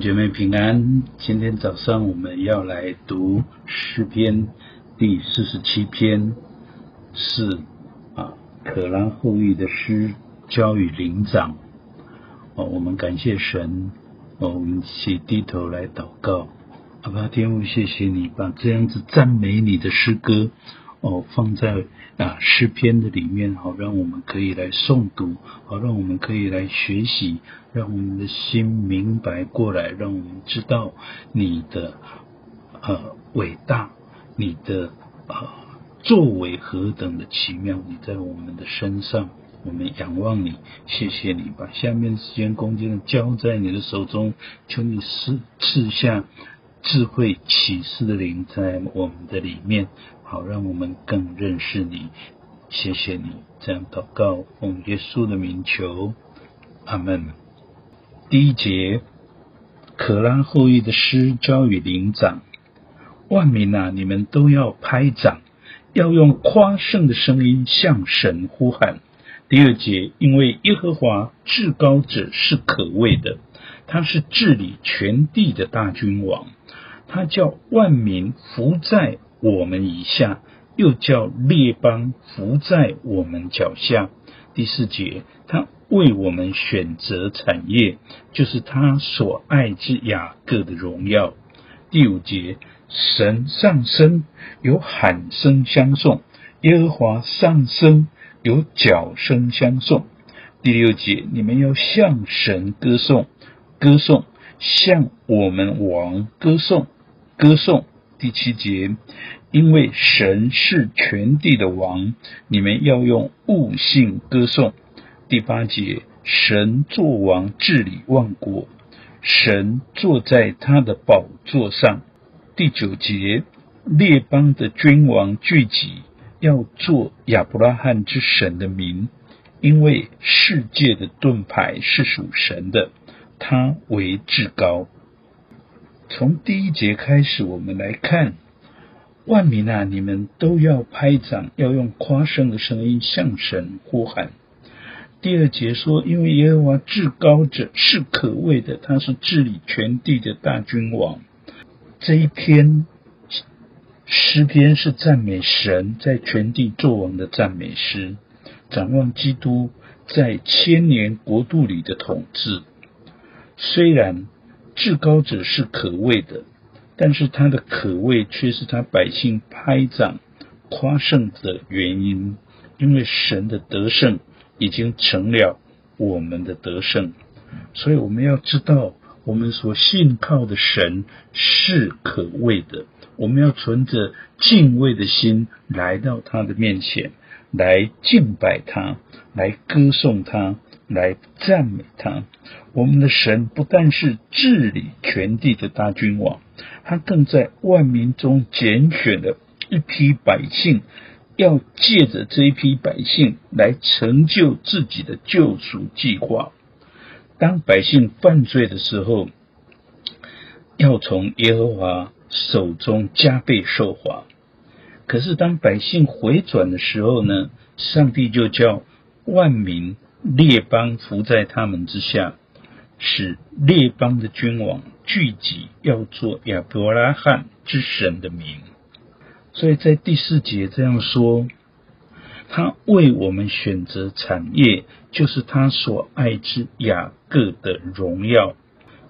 姐妹平安，今天早上我们要来读诗篇第四十七篇，是啊可拉后裔的诗，交与灵长。哦，我们感谢神，哦，我们一起低头来祷告。阿爸天父，谢谢你把这样子赞美你的诗歌。哦，放在啊诗篇的里面，好让我们可以来诵读，好让我们可以来学习，让我们的心明白过来，让我们知道你的呃伟大，你的呃作为何等的奇妙，你在我们的身上，我们仰望你，谢谢你把下面时间恭敬的交在你的手中，求你赐赐下智慧启示的灵在我们的里面。好，让我们更认识你。谢谢你这样祷告，奉耶稣的名求，阿门。第一节，可拉后裔的诗交与灵长，万民啊，你们都要拍掌，要用夸胜的声音向神呼喊。第二节，因为耶和华至高者是可畏的，他是治理全地的大君王，他叫万民服在。我们以下，又叫列邦伏在我们脚下。第四节，他为我们选择产业，就是他所爱之雅各的荣耀。第五节，神上升，有喊声相送；耶和华上升，有角声相送。第六节，你们要向神歌颂，歌颂，向我们王歌颂，歌颂。第七节，因为神是全地的王，你们要用悟性歌颂。第八节，神作王治理万国，神坐在他的宝座上。第九节，列邦的君王聚集，要做亚伯拉罕之神的民，因为世界的盾牌是属神的，他为至高。从第一节开始，我们来看万民啊，你们都要拍掌，要用夸胜的声音向神呼喊。第二节说，因为耶和华至高者是可畏的，他是治理全地的大君王。这一篇诗篇是赞美神在全地作王的赞美诗，展望基督在千年国度里的统治。虽然。至高者是可畏的，但是他的可畏却是他百姓拍掌夸胜的原因，因为神的得胜已经成了我们的得胜，所以我们要知道，我们所信靠的神是可畏的，我们要存着敬畏的心来到他的面前，来敬拜他，来歌颂他。来赞美他，我们的神不但是治理全地的大君王，他更在万民中拣选了一批百姓，要借着这一批百姓来成就自己的救赎计划。当百姓犯罪的时候，要从耶和华手中加倍受罚；可是当百姓回转的时候呢，上帝就叫万民。列邦伏在他们之下，使列邦的君王聚集，要做亚伯拉罕之神的名。所以在第四节这样说：他为我们选择产业，就是他所爱之雅各的荣耀，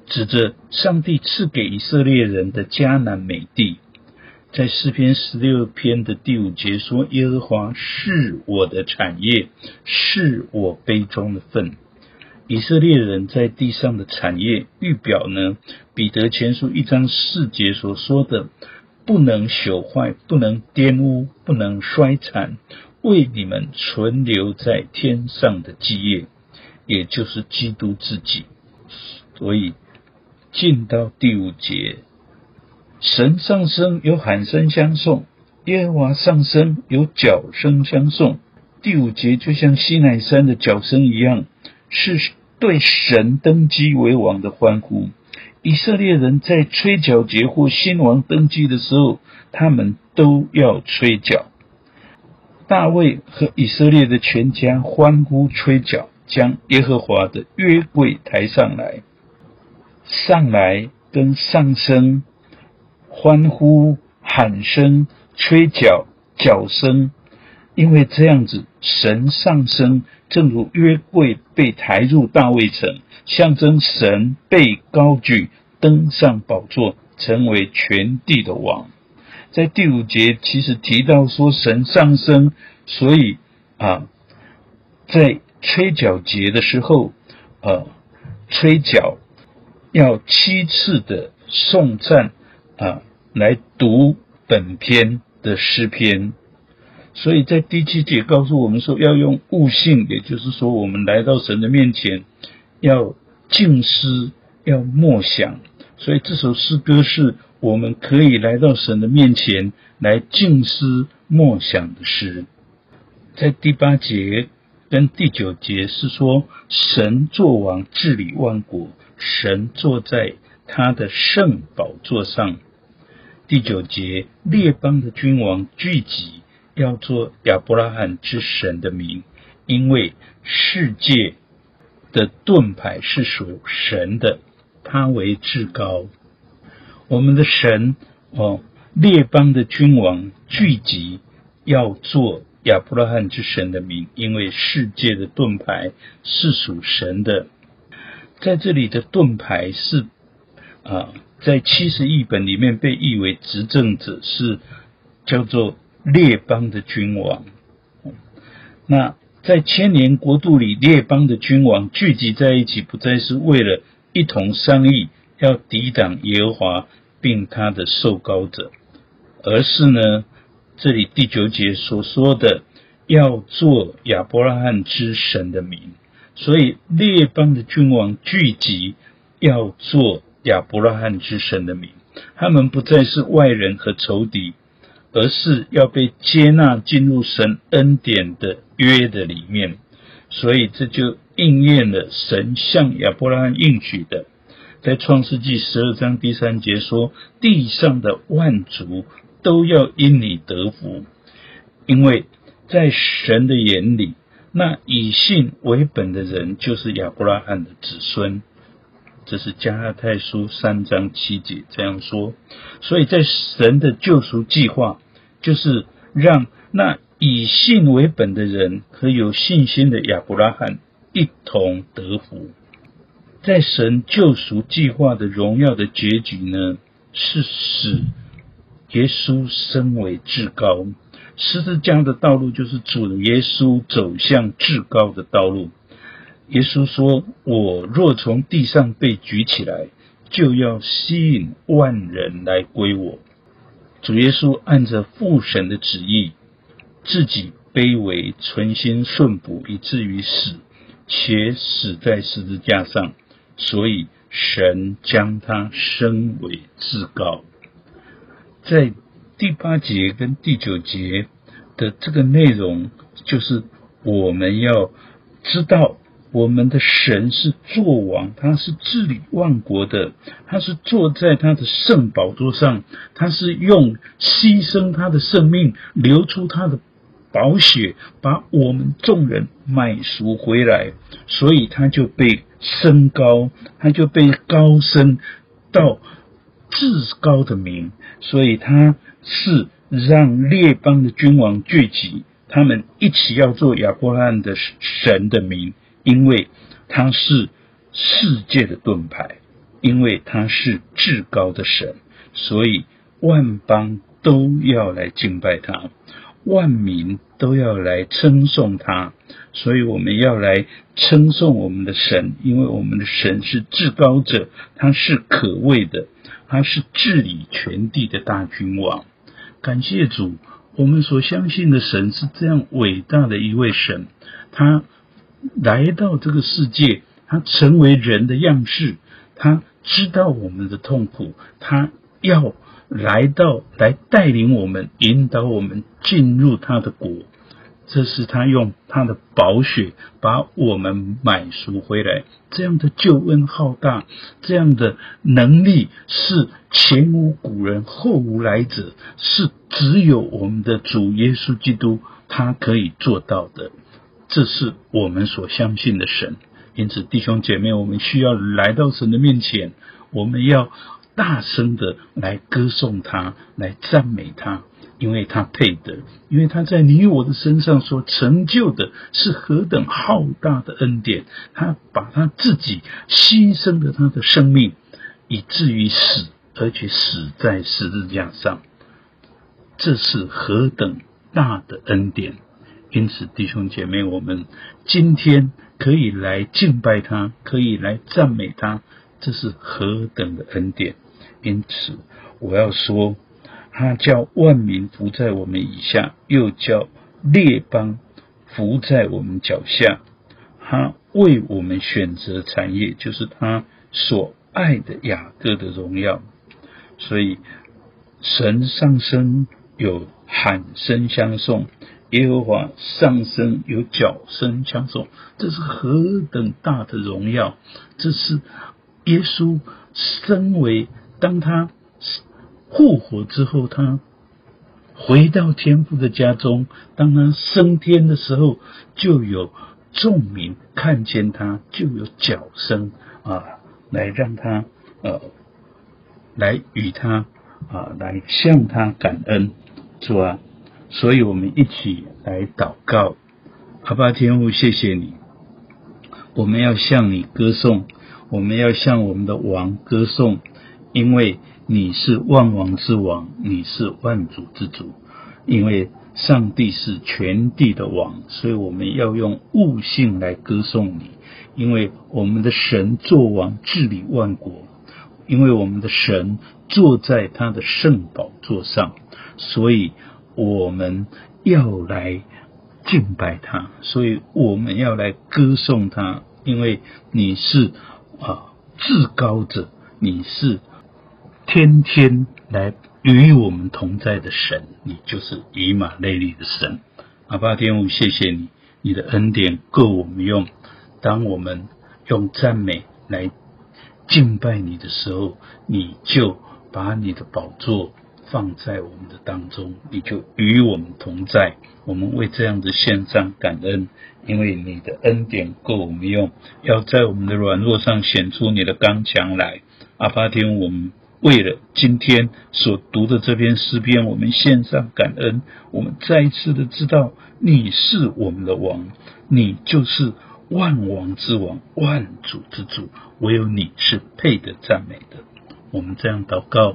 指着上帝赐给以色列人的迦南美地。在诗篇十六篇的第五节说：“耶和华是我的产业，是我杯中的分。”以色列人在地上的产业，预表呢，彼得前书一章四节所说的：“不能朽坏，不能玷污，不能衰残，为你们存留在天上的基业，也就是基督自己。”所以进到第五节。神上升，有喊声相送；耶和华上升，有角声相送。第五节就像西乃山的角声一样，是对神登基为王的欢呼。以色列人在吹角节或新王登基的时候，他们都要吹角。大卫和以色列的全家欢呼吹角，将耶和华的约柜抬上来。上来跟上升，欢呼、喊声、吹角、角声，因为这样子，神上升，正如约柜被抬入大卫城，象征神被高举，登上宝座，成为全地的王。在第五节，其实提到说神上升，所以啊，在吹角节的时候，呃，吹角要七次的颂赞啊，来读本篇的诗篇。所以在第七节告诉我们说，要用悟性，也就是说，我们来到神的面前，要静思，要默想。所以这首诗歌是我们可以来到神的面前来静思默想的诗。在第八节跟第九节是说，神作王治理万国，神坐在他的圣宝座上。第九节，列邦的君王聚集。要做亚伯拉罕之神的名，因为世界的盾牌是属神的，他为至高。我们的神哦，列邦的君王聚集，要做亚伯拉罕之神的名，因为世界的盾牌是属神的。在这里的盾牌是啊，在七十译本里面被译为执政者，是叫做。列邦的君王，那在千年国度里，列邦的君王聚集在一起，不再是为了一同商议要抵挡耶和华并他的受膏者，而是呢，这里第九节所说的要做亚伯拉罕之神的名，所以列邦的君王聚集要做亚伯拉罕之神的名，他们不再是外人和仇敌。而是要被接纳进入神恩典的约的里面，所以这就应验了神向亚伯拉罕应许的，在创世纪十二章第三节说：“地上的万族都要因你得福，因为在神的眼里，那以信为本的人就是亚伯拉罕的子孙。”这是加拉太书三章七节这样说，所以在神的救赎计划，就是让那以信为本的人和有信心的亚伯拉罕一同得福。在神救赎计划的荣耀的结局呢，是使耶稣升为至高。十字架的道路就是主耶稣走向至高的道路。耶稣说：“我若从地上被举起来，就要吸引万人来归我。”主耶稣按着父神的旨意，自己卑微，存心顺服，以至于死，且死在十字架上。所以神将他升为至高。在第八节跟第九节的这个内容，就是我们要知道。我们的神是作王，他是治理万国的，他是坐在他的圣宝座上，他是用牺牲他的生命，流出他的宝血，把我们众人买赎回来，所以他就被升高，他就被高升到至高的名，所以他是让列邦的君王聚集，他们一起要做亚伯拉罕的神的名。因为他是世界的盾牌，因为他是至高的神，所以万邦都要来敬拜他，万民都要来称颂他。所以我们要来称颂我们的神，因为我们的神是至高者，他是可畏的，他是治理全地的大君王。感谢主，我们所相信的神是这样伟大的一位神，他。来到这个世界，他成为人的样式，他知道我们的痛苦，他要来到来带领我们，引导我们进入他的国。这是他用他的宝血把我们买赎回来，这样的救恩浩大，这样的能力是前无古人后无来者，是只有我们的主耶稣基督他可以做到的。这是我们所相信的神，因此弟兄姐妹，我们需要来到神的面前，我们要大声的来歌颂他，来赞美他。因为他配得，因为他在你我的身上所成就的是何等浩大的恩典，他把他自己牺牲了他的生命，以至于死，而且死在十字架上，这是何等大的恩典！因此，弟兄姐妹，我们今天可以来敬拜他，可以来赞美他，这是何等的恩典！因此，我要说。他叫万民伏在我们以下，又叫列邦伏在我们脚下。他为我们选择产业，就是他所爱的雅各的荣耀。所以，神上升有喊声相送，耶和华上身有角声相送。这是何等大的荣耀！这是耶稣身为当他。复活之后，他回到天父的家中。当他升天的时候，就有众民看见他，就有角声啊，来让他呃，来与他啊，来向他感恩，是吧？所以我们一起来祷告，阿爸天父，谢谢你，我们要向你歌颂，我们要向我们的王歌颂，因为。你是万王之王，你是万主之主，因为上帝是全地的王，所以我们要用悟性来歌颂你。因为我们的神作王治理万国，因为我们的神坐在他的圣宝座上，所以我们要来敬拜他，所以我们要来歌颂他，因为你是啊至高者，你是。天天来与我们同在的神，你就是以马内利的神。阿爸天父，谢谢你，你的恩典够我们用。当我们用赞美来敬拜你的时候，你就把你的宝座放在我们的当中，你就与我们同在。我们为这样的献上感恩，因为你的恩典够我们用。要在我们的软弱上显出你的刚强来。阿爸天，我们。为了今天所读的这篇诗篇，我们献上感恩。我们再一次的知道，你是我们的王，你就是万王之王、万主之主，唯有你是配得赞美的。我们这样祷告，